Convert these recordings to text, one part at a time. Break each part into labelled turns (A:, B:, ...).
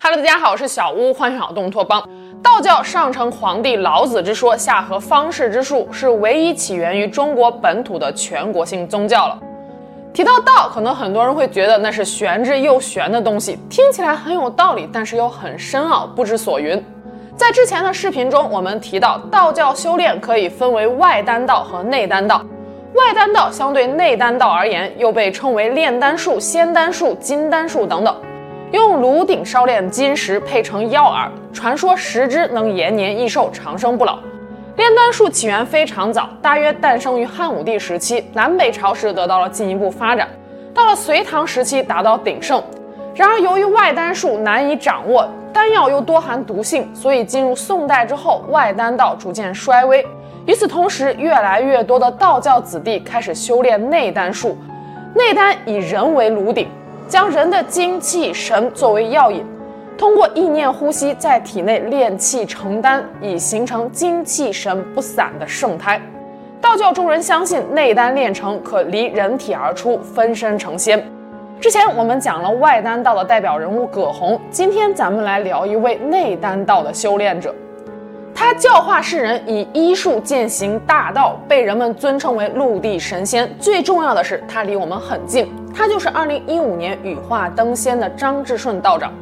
A: 哈喽，大家好，我是小屋，欢迎来到东托邦。道教上承皇帝老子之说，下合方士之术，是唯一起源于中国本土的全国性宗教了。提到道，可能很多人会觉得那是玄之又玄的东西，听起来很有道理，但是又很深奥，不知所云。在之前的视频中，我们提到道教修炼可以分为外丹道和内丹道。外丹道相对内丹道而言，又被称为炼丹术、仙丹术、金丹术等等。用炉鼎烧炼金石配成药饵，传说食之能延年益寿、长生不老。炼丹术起源非常早，大约诞生于汉武帝时期，南北朝时得到了进一步发展，到了隋唐时期达到鼎盛。然而由于外丹术难以掌握，丹药又多含毒性，所以进入宋代之后，外丹道逐渐衰微。与此同时，越来越多的道教子弟开始修炼内丹术，内丹以人为炉鼎。将人的精气神作为药引，通过意念呼吸，在体内炼气成丹，以形成精气神不散的圣胎。道教众人相信，内丹炼成可离人体而出，分身成仙。之前我们讲了外丹道的代表人物葛洪，今天咱们来聊一位内丹道的修炼者。他教化世人，以医术践行大道，被人们尊称为陆地神仙。最重要的是，他离我们很近。他就是2015年羽化登仙的张志顺道长。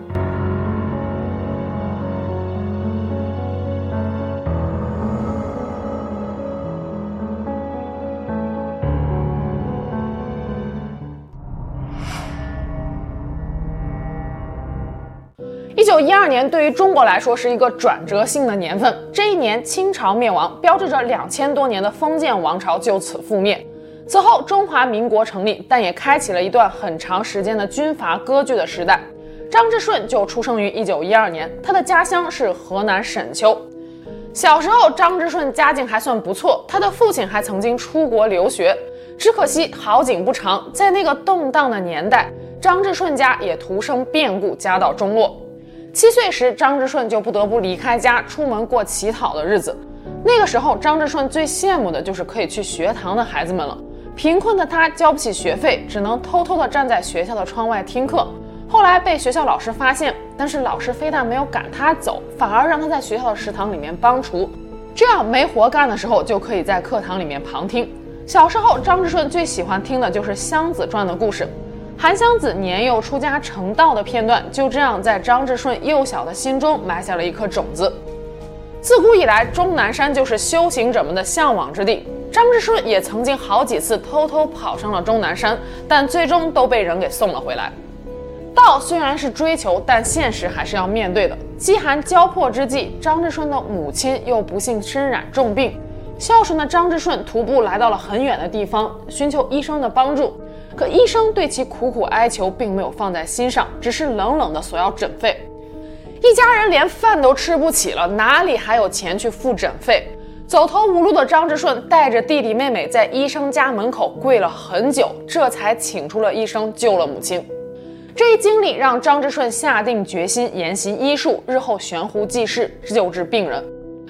A: 一九一二年对于中国来说是一个转折性的年份。这一年，清朝灭亡，标志着两千多年的封建王朝就此覆灭。此后，中华民国成立，但也开启了一段很长时间的军阀割据的时代。张之顺就出生于一九一二年，他的家乡是河南沈丘。小时候，张之顺家境还算不错，他的父亲还曾经出国留学。只可惜好景不长，在那个动荡的年代，张之顺家也徒生变故，家道中落。七岁时，张之顺就不得不离开家，出门过乞讨的日子。那个时候，张之顺最羡慕的就是可以去学堂的孩子们了。贫困的他交不起学费，只能偷偷地站在学校的窗外听课。后来被学校老师发现，但是老师非但没有赶他走，反而让他在学校的食堂里面帮厨。这样没活干的时候，就可以在课堂里面旁听。小时候，张之顺最喜欢听的就是湘子传的故事。韩湘子年幼出家成道的片段，就这样在张志顺幼小的心中埋下了一颗种子。自古以来，终南山就是修行者们的向往之地。张志顺也曾经好几次偷偷跑上了终南山，但最终都被人给送了回来。道虽然是追求，但现实还是要面对的。饥寒交迫之际，张志顺的母亲又不幸身染重病。孝顺的张志顺徒步来到了很远的地方，寻求医生的帮助。可医生对其苦苦哀求并没有放在心上，只是冷冷的索要诊费。一家人连饭都吃不起了，哪里还有钱去付诊费？走投无路的张志顺带着弟弟妹妹在医生家门口跪了很久，这才请出了医生救了母亲。这一经历让张志顺下定决心研习医术，日后悬壶济世，救治病人。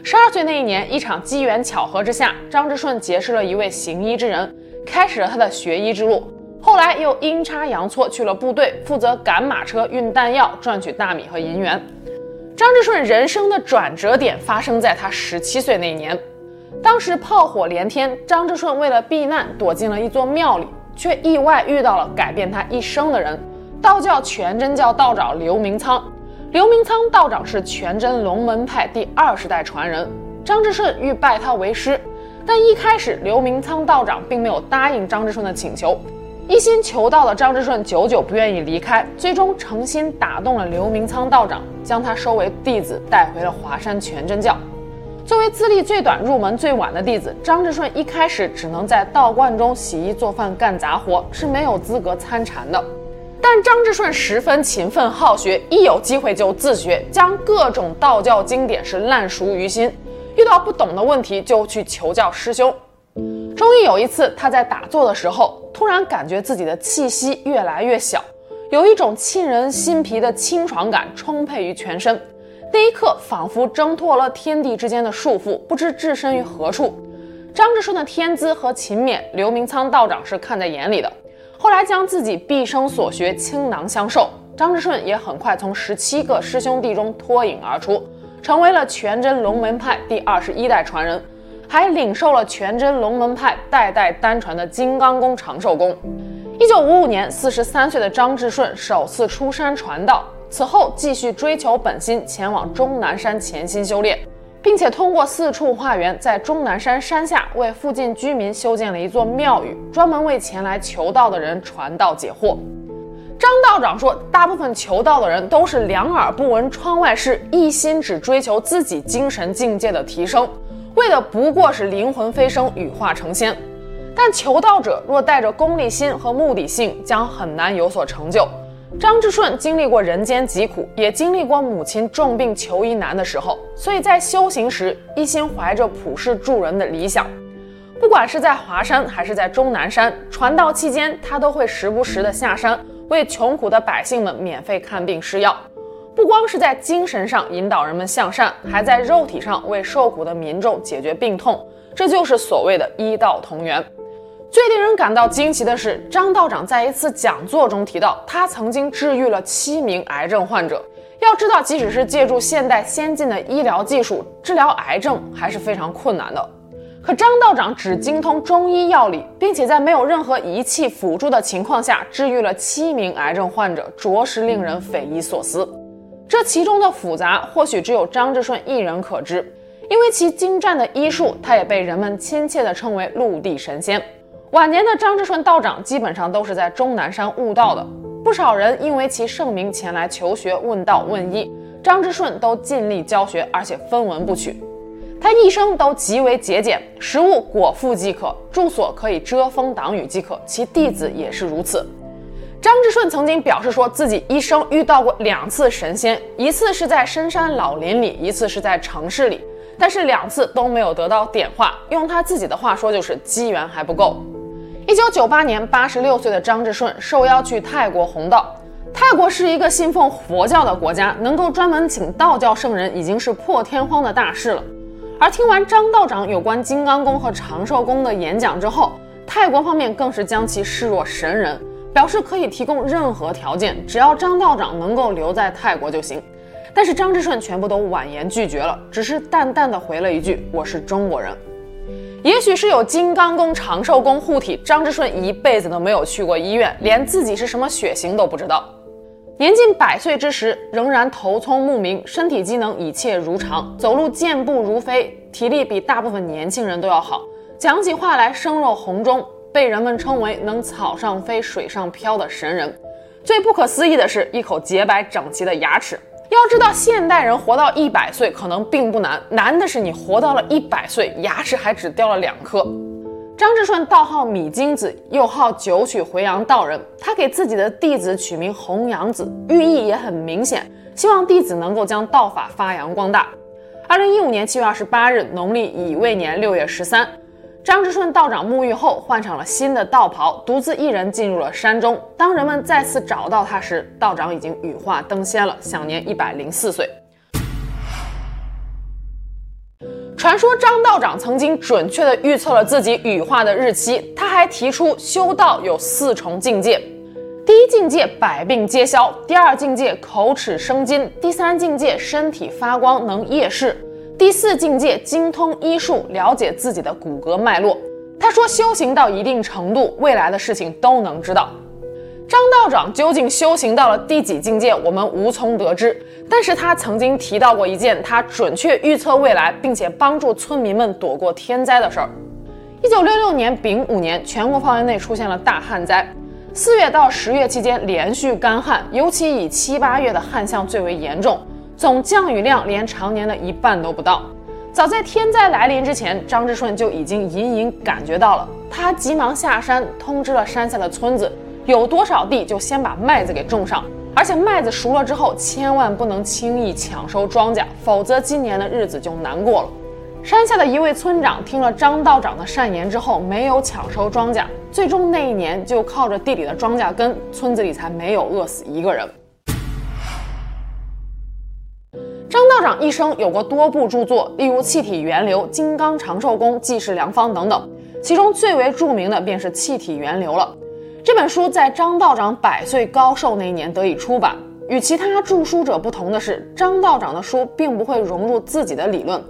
A: 十二岁那一年，一场机缘巧合之下，张志顺结识了一位行医之人，开始了他的学医之路。后来又阴差阳错去了部队，负责赶马车运弹药，赚取大米和银元。张之顺人生的转折点发生在他十七岁那年，当时炮火连天，张之顺为了避难躲进了一座庙里，却意外遇到了改变他一生的人——道教全真教道长刘明仓。刘明仓道长是全真龙门派第二十代传人，张之顺欲拜他为师，但一开始刘明仓道长并没有答应张之顺的请求。一心求道的张之顺久久不愿意离开，最终诚心打动了刘明仓道长，将他收为弟子，带回了华山全真教。作为资历最短、入门最晚的弟子，张之顺一开始只能在道观中洗衣做饭、干杂活，是没有资格参禅的。但张之顺十分勤奋好学，一有机会就自学，将各种道教经典是烂熟于心。遇到不懂的问题，就去求教师兄。终于有一次，他在打坐的时候，突然感觉自己的气息越来越小，有一种沁人心脾的清爽感充沛于全身。那一刻，仿佛挣脱了天地之间的束缚，不知置身于何处。张志顺的天资和勤勉，刘明仓道长是看在眼里的。后来将自己毕生所学倾囊相授。张志顺也很快从十七个师兄弟中脱颖而出，成为了全真龙门派第二十一代传人，还领受了全真龙门派代代单传的金刚功长寿功。一九五五年，四十三岁的张志顺首次出山传道，此后继续追求本心，前往终南山潜心修炼。并且通过四处化缘，在终南山山下为附近居民修建了一座庙宇，专门为前来求道的人传道解惑。张道长说，大部分求道的人都是两耳不闻窗外事，一心只追求自己精神境界的提升，为的不过是灵魂飞升、羽化成仙。但求道者若带着功利心和目的性，将很难有所成就。张之顺经历过人间疾苦，也经历过母亲重病求医难的时候，所以在修行时一心怀着普世助人的理想。不管是在华山还是在终南山传道期间，他都会时不时的下山为穷苦的百姓们免费看病施药。不光是在精神上引导人们向善，还在肉体上为受苦的民众解决病痛。这就是所谓的医道同源。最令人感到惊奇的是，张道长在一次讲座中提到，他曾经治愈了七名癌症患者。要知道，即使是借助现代先进的医疗技术治疗癌症，还是非常困难的。可张道长只精通中医药理，并且在没有任何仪器辅助的情况下治愈了七名癌症患者，着实令人匪夷所思。这其中的复杂，或许只有张之顺一人可知。因为其精湛的医术，他也被人们亲切地称为“陆地神仙”。晚年的张之顺道长基本上都是在终南山悟道的，不少人因为其盛名前来求学问道问医，张之顺都尽力教学，而且分文不取。他一生都极为节俭，食物果腹即可，住所可以遮风挡雨即可，其弟子也是如此。张之顺曾经表示说自己一生遇到过两次神仙，一次是在深山老林里，一次是在城市里，但是两次都没有得到点化。用他自己的话说，就是机缘还不够。一九九八年，八十六岁的张之顺受邀去泰国弘道。泰国是一个信奉佛教的国家，能够专门请道教圣人已经是破天荒的大事了。而听完张道长有关金刚功和长寿功的演讲之后，泰国方面更是将其视若神人，表示可以提供任何条件，只要张道长能够留在泰国就行。但是张之顺全部都婉言拒绝了，只是淡淡的回了一句：“我是中国人。”也许是有金刚功、长寿功护体，张之顺一辈子都没有去过医院，连自己是什么血型都不知道。年近百岁之时，仍然头聪目明，身体机能一切如常，走路健步如飞，体力比大部分年轻人都要好。讲起话来声若洪钟，被人们称为能草上飞、水上漂的神人。最不可思议的是，一口洁白整齐的牙齿。要知道，现代人活到一百岁可能并不难，难的是你活到了一百岁，牙齿还只掉了两颗。张志顺道号米金子，又号九曲回阳道人。他给自己的弟子取名弘阳子，寓意也很明显，希望弟子能够将道法发扬光大。二零一五年七月二十八日，农历乙未年六月十三。张之顺道长沐浴后换上了新的道袍，独自一人进入了山中。当人们再次找到他时，道长已经羽化登仙了，享年一百零四岁。传说张道长曾经准确地预测了自己羽化的日期。他还提出修道有四重境界：第一境界百病皆消；第二境界口齿生津；第三境界身体发光能夜视。第四境界精通医术，了解自己的骨骼脉络。他说，修行到一定程度，未来的事情都能知道。张道长究竟修行到了第几境界，我们无从得知。但是他曾经提到过一件他准确预测未来，并且帮助村民们躲过天灾的事儿。一九六六年丙午年，全国范围内出现了大旱灾。四月到十月期间连续干旱，尤其以七八月的旱象最为严重。总降雨量连常年的一半都不到。早在天灾来临之前，张之顺就已经隐隐感觉到了。他急忙下山，通知了山下的村子，有多少地就先把麦子给种上，而且麦子熟了之后，千万不能轻易抢收庄稼，否则今年的日子就难过了。山下的一位村长听了张道长的善言之后，没有抢收庄稼，最终那一年就靠着地里的庄稼根，村子里才没有饿死一个人。张道长一生有过多部著作，例如《气体源流》《金刚长寿功》《济世良方》等等，其中最为著名的便是《气体源流》了。这本书在张道长百岁高寿那一年得以出版，与其他著书者不同的是，张道长的书并不会融入自己的理论，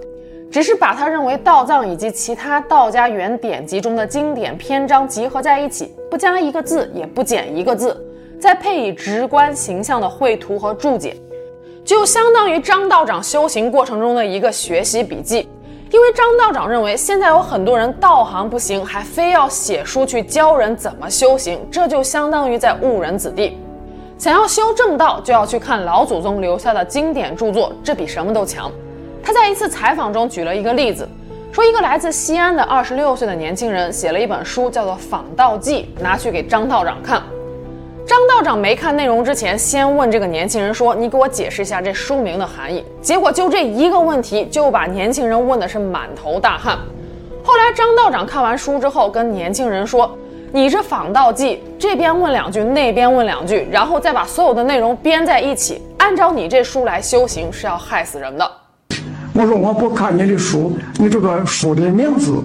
A: 只是把他认为道藏以及其他道家原典籍中的经典篇章集合在一起，不加一个字，也不减一个字，再配以直观形象的绘图和注解，就相当于张道长修行过程中的一个学习笔记。因为张道长认为，现在有很多人道行不行，还非要写书去教人怎么修行，这就相当于在误人子弟。想要修正道，就要去看老祖宗留下的经典著作，这比什么都强。他在一次采访中举了一个例子，说一个来自西安的二十六岁的年轻人写了一本书，叫做《访道记》，拿去给张道长看。张道长没看内容之前，先问这个年轻人说：“你给我解释一下这书名的含义。”结果就这一个问题，就把年轻人问的是满头大汗。后来张道长看完书之后，跟年轻人说：“你这仿道记，这边问两句，那边问两句，然后再把所有的内容编在一起，按照你这书来修行，是要害死人的。”
B: 我说我不看你的书，你这个书的名字，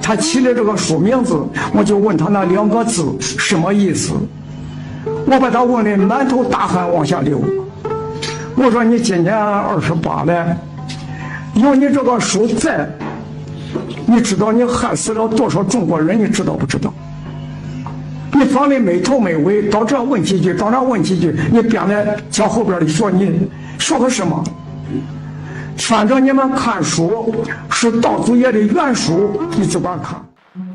B: 他起的这个书名字，我就问他那两个字什么意思。我把他问的满头大汗往下流。我说你今年二十八了，有你这个书在，你知道你害死了多少中国人？你知道不知道？你放的没头没尾，到这问几句，到那问几句，你编的叫后边的说你说个什么？反正你们看书是道祖爷的原书，你只管看。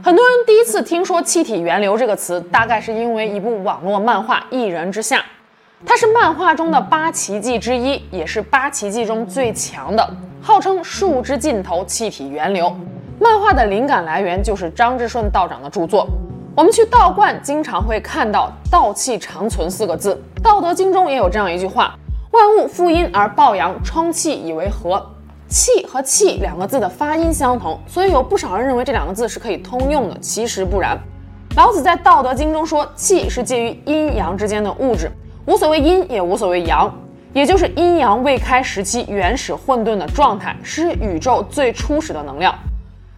A: 很多人第一次听说“气体源流”这个词，大概是因为一部网络漫画《一人之下》，它是漫画中的八奇迹之一，也是八奇迹中最强的，号称树之尽头气体源流。漫画的灵感来源就是张之顺道长的著作。我们去道观经常会看到“道气长存”四个字，《道德经》中也有这样一句话：“万物负阴而抱阳，充气以为和。”气和气两个字的发音相同，所以有不少人认为这两个字是可以通用的。其实不然，老子在《道德经》中说，气是介于阴阳之间的物质，无所谓阴，也无所谓阳，也就是阴阳未开时期原始混沌的状态，是宇宙最初始的能量。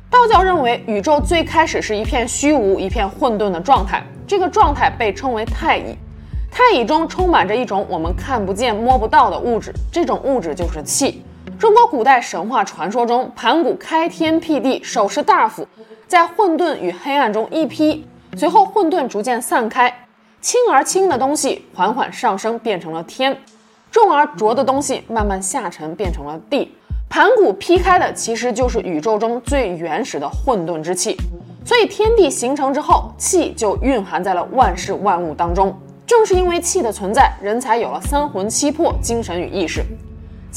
A: 道教认为，宇宙最开始是一片虚无、一片混沌的状态，这个状态被称为太乙。太乙中充满着一种我们看不见、摸不到的物质，这种物质就是气。中国古代神话传说中，盘古开天辟地，手持大斧，在混沌与黑暗中一劈，随后混沌逐渐散开，轻而轻的东西缓缓上升，变成了天；重而浊的东西慢慢下沉，变成了地。盘古劈开的其实就是宇宙中最原始的混沌之气，所以天地形成之后，气就蕴含在了万事万物当中。正是因为气的存在，人才有了三魂七魄、精神与意识。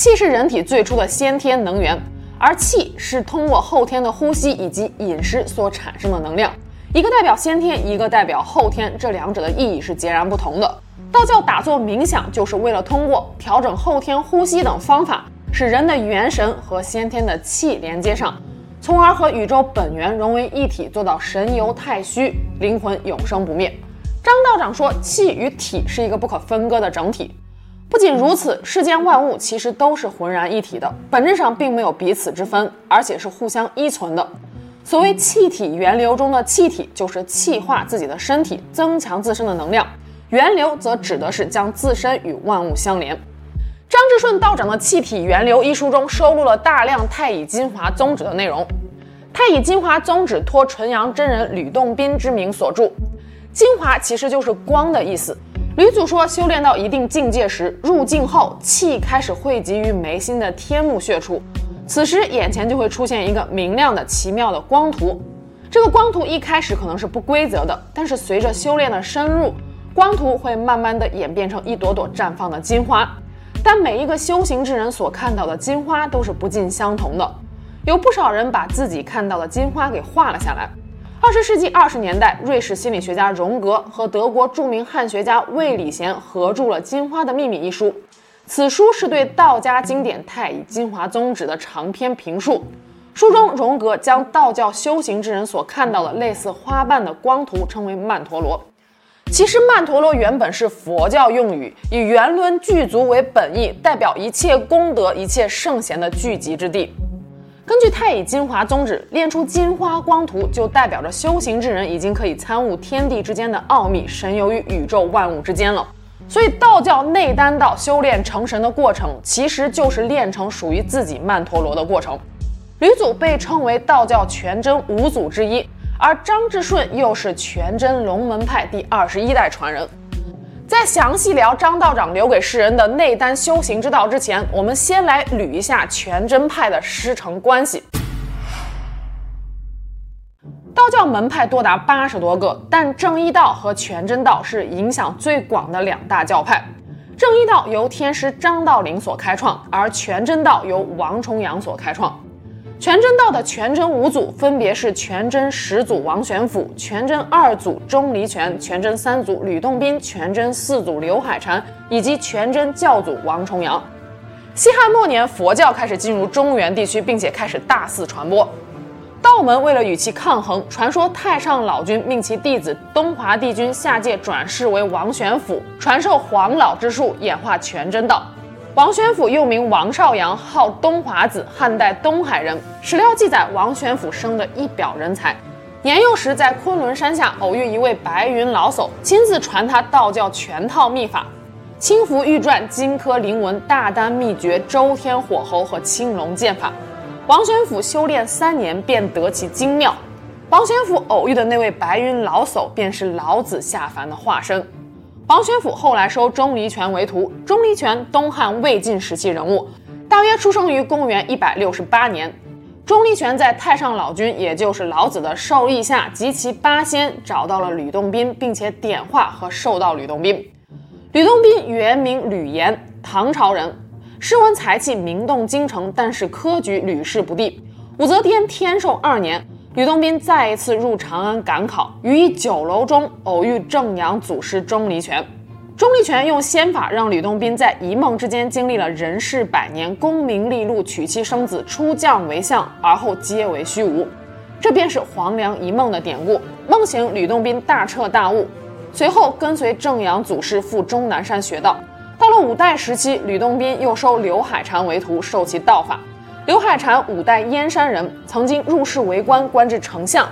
A: 气是人体最初的先天能源，而气是通过后天的呼吸以及饮食所产生的能量。一个代表先天，一个代表后天，这两者的意义是截然不同的。道教打坐冥想，就是为了通过调整后天呼吸等方法，使人的元神和先天的气连接上，从而和宇宙本源融为一体，做到神游太虚，灵魂永生不灭。张道长说，气与体是一个不可分割的整体。不仅如此，世间万物其实都是浑然一体的，本质上并没有彼此之分，而且是互相依存的。所谓气体源流中的气体，就是气化自己的身体，增强自身的能量；源流则指的是将自身与万物相连。张志顺道长的《气体源流》一书中收录了大量太乙金华宗旨的内容。太乙金华宗旨托纯阳真人吕洞宾之名所著，金华其实就是光的意思。吕祖说，修炼到一定境界时，入静后，气开始汇集于眉心的天目穴处，此时眼前就会出现一个明亮的、奇妙的光图。这个光图一开始可能是不规则的，但是随着修炼的深入，光图会慢慢的演变成一朵朵绽放的金花。但每一个修行之人所看到的金花都是不尽相同的，有不少人把自己看到的金花给画了下来。二十世纪二十年代，瑞士心理学家荣格和德国著名汉学家魏礼贤合著了《金花的秘密》一书。此书是对道家经典《太乙金华宗旨》的长篇评述。书中，荣格将道教修行之人所看到的类似花瓣的光图称为曼陀罗。其实，曼陀罗原本是佛教用语，以圆轮具足为本意，代表一切功德、一切圣贤的聚集之地。根据太乙金华宗旨，练出金花光图，就代表着修行之人已经可以参悟天地之间的奥秘，神游于宇宙万物之间了。所以道教内丹道修炼成神的过程，其实就是练成属于自己曼陀罗的过程。吕祖被称为道教全真五祖之一，而张志顺又是全真龙门派第二十一代传人。在详细聊张道长留给世人的内丹修行之道之前，我们先来捋一下全真派的师承关系。道教门派多达八十多个，但正一道和全真道是影响最广的两大教派。正一道由天师张道陵所开创，而全真道由王重阳所开创。全真道的全真五祖分别是全真始祖王玄甫、全真二祖钟离权、全真三祖吕洞宾、全真四祖刘海禅以及全真教祖王重阳。西汉末年，佛教开始进入中原地区，并且开始大肆传播。道门为了与其抗衡，传说太上老君命其弟子东华帝君下界转世为王玄甫，传授黄老之术，演化全真道。王玄甫又名王少阳，号东华子，汉代东海人。史料记载，王玄甫生得一表人才，年幼时在昆仑山下偶遇一位白云老叟，亲自传他道教全套秘法：青符玉篆、金科灵文、大丹秘诀、周天火候和青龙剑法。王玄甫修炼三年，便得其精妙。王玄甫偶遇的那位白云老叟，便是老子下凡的化身。王玄甫后来收钟离权为徒。钟离权，东汉魏晋时期人物，大约出生于公元一百六十八年。钟离权在太上老君，也就是老子的授意下，集其八仙，找到了吕洞宾，并且点化和授到吕洞宾。吕洞宾原名吕岩，唐朝人，诗文才气名动京城，但是科举屡试不第。武则天天授二年。吕洞宾再一次入长安赶考，于一酒楼中偶遇正阳祖师钟离权。钟离权用仙法让吕洞宾在一梦之间经历了人世百年、功名利禄、娶妻生子、出将为相，而后皆为虚无。这便是黄粱一梦的典故。梦醒，吕洞宾大彻大悟，随后跟随正阳祖师赴终南山学道。到了五代时期，吕洞宾又收刘海禅为徒，授其道法。刘海禅五代燕山人，曾经入仕为官，官至丞相，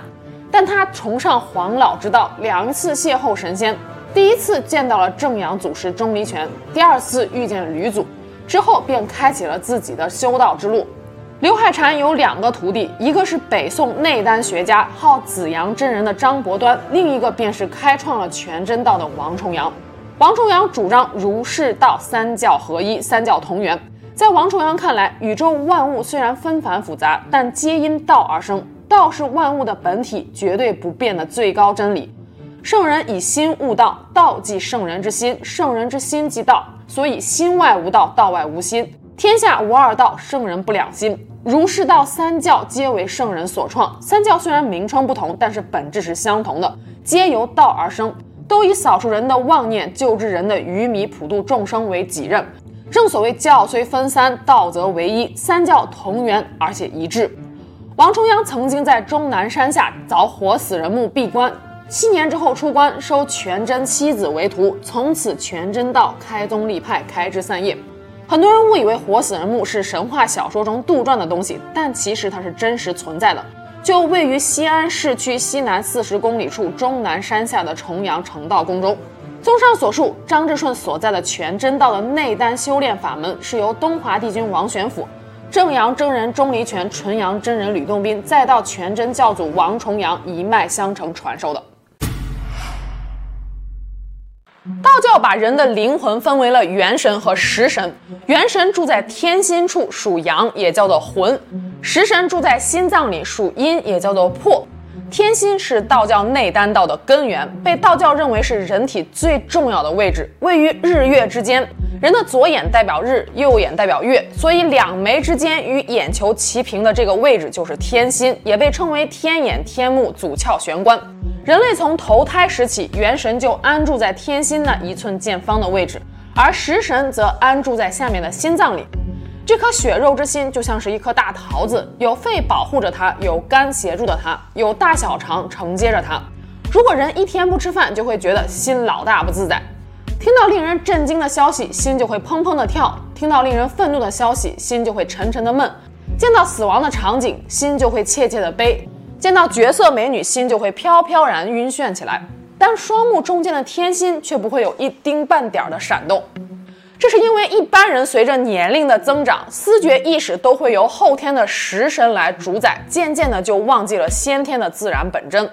A: 但他崇尚黄老之道，两次邂逅神仙。第一次见到了正阳祖师钟离权，第二次遇见吕祖，之后便开启了自己的修道之路。刘海禅有两个徒弟，一个是北宋内丹学家号紫阳真人的张伯端，另一个便是开创了全真道的王重阳。王重阳主张儒释道三教合一，三教同源。在王重阳看来，宇宙万物虽然纷繁复杂，但皆因道而生。道是万物的本体，绝对不变的最高真理。圣人以心悟道，道即圣人之心，圣人之心即道。所以心外无道，道外无心。天下无二道，圣人不两心。儒释道三教皆为圣人所创，三教虽然名称不同，但是本质是相同的，皆由道而生，都以扫除人的妄念，救治人的愚迷，普度众生为己任。正所谓教虽分三，道则为一，三教同源而且一致。王重阳曾经在终南山下凿活死人墓闭关，七年之后出关，收全真七子为徒，从此全真道开宗立派，开枝散叶。很多人误以为活死人墓是神话小说中杜撰的东西，但其实它是真实存在的，就位于西安市区西南四十公里处终南山下的重阳成道宫中。综上所述，张志顺所在的全真道的内丹修炼法门，是由东华帝君王玄甫、正阳真人钟离权、纯阳真人吕洞宾，再到全真教祖王重阳一脉相承传授的。道教把人的灵魂分为了元神和识神，元神住在天心处，属阳，也叫做魂；识神住在心脏里，属阴，也叫做魄。天心是道教内丹道的根源，被道教认为是人体最重要的位置，位于日月之间。人的左眼代表日，右眼代表月，所以两眉之间与眼球齐平的这个位置就是天心，也被称为天眼、天目、祖窍、玄关。人类从投胎时起，元神就安住在天心那一寸见方的位置，而食神则安住在下面的心脏里。这颗血肉之心就像是一颗大桃子，有肺保护着它，有肝协助着它，有大小肠承接着它。如果人一天不吃饭，就会觉得心老大不自在；听到令人震惊的消息，心就会砰砰的跳；听到令人愤怒的消息，心就会沉沉的闷；见到死亡的场景，心就会切切的悲；见到绝色美女，心就会飘飘然晕眩起来。但双目中间的天心却不会有一丁半点的闪动。这是因为一般人随着年龄的增长，思觉意识都会由后天的食神来主宰，渐渐的就忘记了先天的自然本真。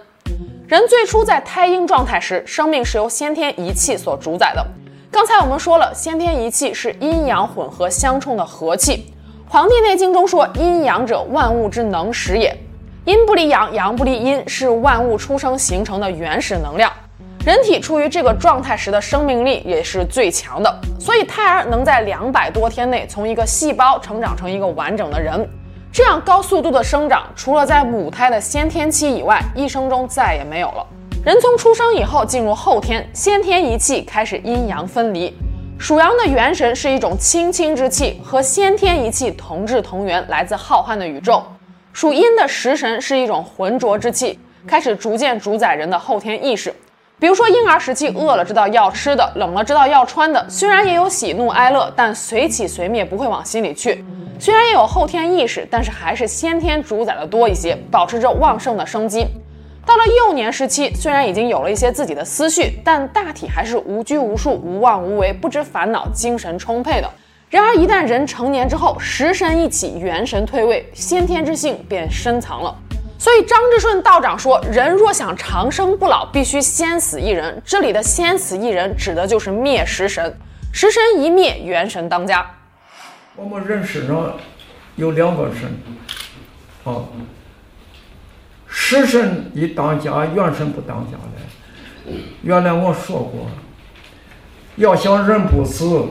A: 人最初在胎婴状态时，生命是由先天一气所主宰的。刚才我们说了，先天一气是阴阳混合相冲的和气。《黄帝内经》中说：“阴阳者，万物之能始也。阴不离阳，阳不离阴，是万物出生形成的原始能量。”人体处于这个状态时的生命力也是最强的，所以胎儿能在两百多天内从一个细胞成长成一个完整的人。这样高速度的生长，除了在母胎的先天期以外，一生中再也没有了。人从出生以后进入后天，先天一气开始阴阳分离。属阳的元神是一种清清之气，和先天一气同质同源，来自浩瀚的宇宙。属阴的食神是一种浑浊之气，开始逐渐主宰人的后天意识。比如说，婴儿时期饿了知道要吃的，冷了知道要穿的，虽然也有喜怒哀乐，但随起随灭，不会往心里去。虽然也有后天意识，但是还是先天主宰的多一些，保持着旺盛的生机。到了幼年时期，虽然已经有了一些自己的思绪，但大体还是无拘无束、无妄无为、不知烦恼、精神充沛的。然而，一旦人成年之后，食神一起，元神退位，先天之性便深藏了。所以张之顺道长说，人若想长生不老，必须先死一人。这里的先死一人，指的就是灭食神。食神一灭，元神当家。
B: 我们人身上有两个神，啊，食神一当家，元神不当家的。原来我说过，要想人不死，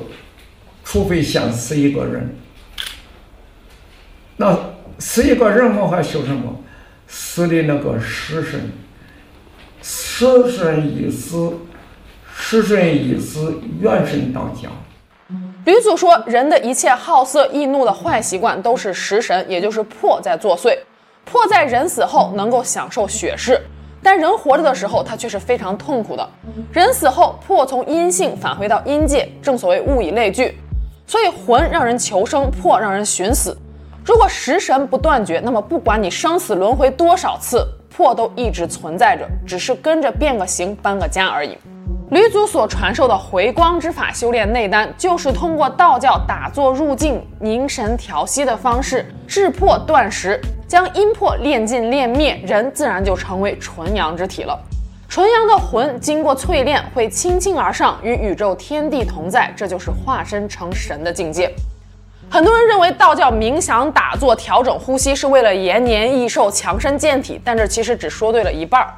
B: 除非先死一个人。那死一个人，我还修什么？死的那个食神，食神一死，食神一死，元神当家。
A: 吕祖说，人的一切好色、易怒的坏习惯都是食神，也就是魄在作祟。魄在人死后能够享受雪释，但人活着的时候，他却是非常痛苦的。人死后，魄从阴性返回到阴界，正所谓物以类聚，所以魂让人求生，魄让人寻死。如果食神不断绝，那么不管你生死轮回多少次，魄都一直存在着，只是跟着变个形、搬个家而已。吕祖所传授的回光之法修炼内丹，就是通过道教打坐入静、凝神调息的方式，制魄断食，将阴魄炼尽炼灭，人自然就成为纯阳之体了。纯阳的魂经过淬炼，会轻轻而上，与宇宙天地同在，这就是化身成神的境界。很多人认为道教冥想、打坐、调整呼吸是为了延年益寿、强身健体，但这其实只说对了一半儿。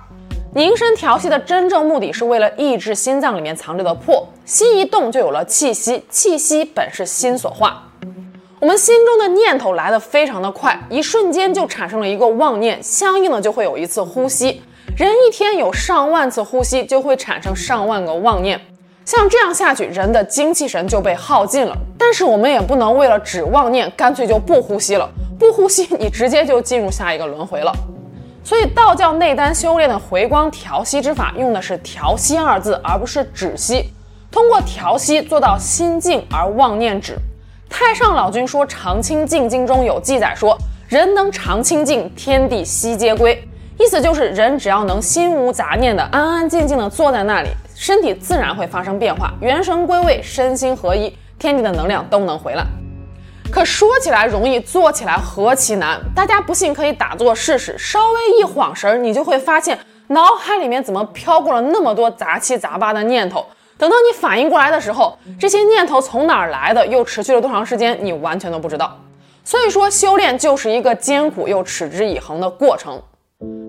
A: 凝神调息的真正目的是为了抑制心脏里面藏着的魄，心一动就有了气息，气息本是心所化。我们心中的念头来得非常的快，一瞬间就产生了一个妄念，相应的就会有一次呼吸。人一天有上万次呼吸，就会产生上万个妄念。像这样下去，人的精气神就被耗尽了。但是我们也不能为了止妄念，干脆就不呼吸了。不呼吸，你直接就进入下一个轮回了。所以道教内丹修炼的回光调息之法，用的是调息二字，而不是止息。通过调息做到心静而妄念止。太上老君说《常清静经》中有记载说，人能常清静，天地悉皆归。意思就是人只要能心无杂念的安安静静的坐在那里。身体自然会发生变化，元神归位，身心合一，天地的能量都能回来。可说起来容易，做起来何其难！大家不信可以打坐试试，稍微一晃神儿，你就会发现脑海里面怎么飘过了那么多杂七杂八的念头。等到你反应过来的时候，这些念头从哪儿来的，又持续了多长时间，你完全都不知道。所以说，修炼就是一个艰苦又持之以恒的过程。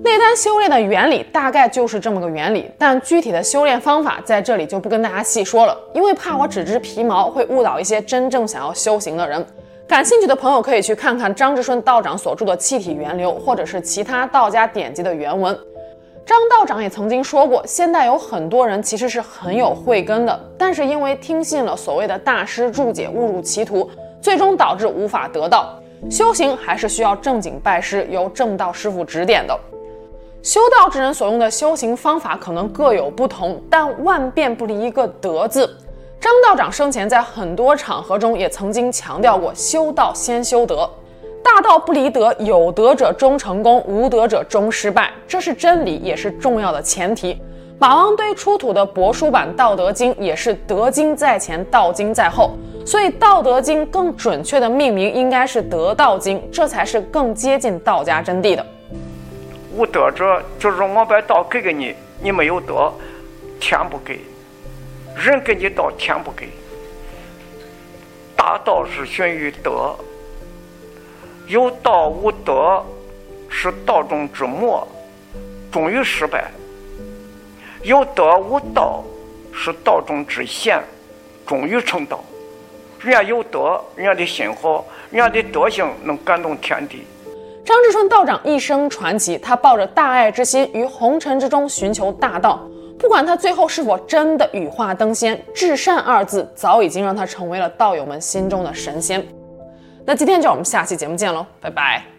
A: 内丹修炼的原理大概就是这么个原理，但具体的修炼方法在这里就不跟大家细说了，因为怕我只知皮毛会误导一些真正想要修行的人。感兴趣的朋友可以去看看张之顺道长所著的《气体源流》，或者是其他道家典籍的原文。张道长也曾经说过，现代有很多人其实是很有慧根的，但是因为听信了所谓的大师注解，误入歧途，最终导致无法得道。修行还是需要正经拜师，由正道师傅指点的。修道之人所用的修行方法可能各有不同，但万变不离一个德字。张道长生前在很多场合中也曾经强调过：修道先修德，大道不离德，有德者终成功，无德者终失败，这是真理，也是重要的前提。马王堆出土的帛书版《道德经》也是德经在前，道经在后，所以《道德经》更准确的命名应该是《德道经》，这才是更接近道家真谛的。
C: 无德者，就是我把道给给你，你没有德，天不给，人给你道，天不给。大道是循于德，有道无德，是道中之末，终于失败。有德无道，是道中之贤，终于成道。人家有德，人家的心好，人家的德行能感动天地。
A: 张志春道长一生传奇，他抱着大爱之心，于红尘之中寻求大道。不管他最后是否真的羽化登仙，至善二字早已经让他成为了道友们心中的神仙。那今天就我们下期节目见喽，拜拜。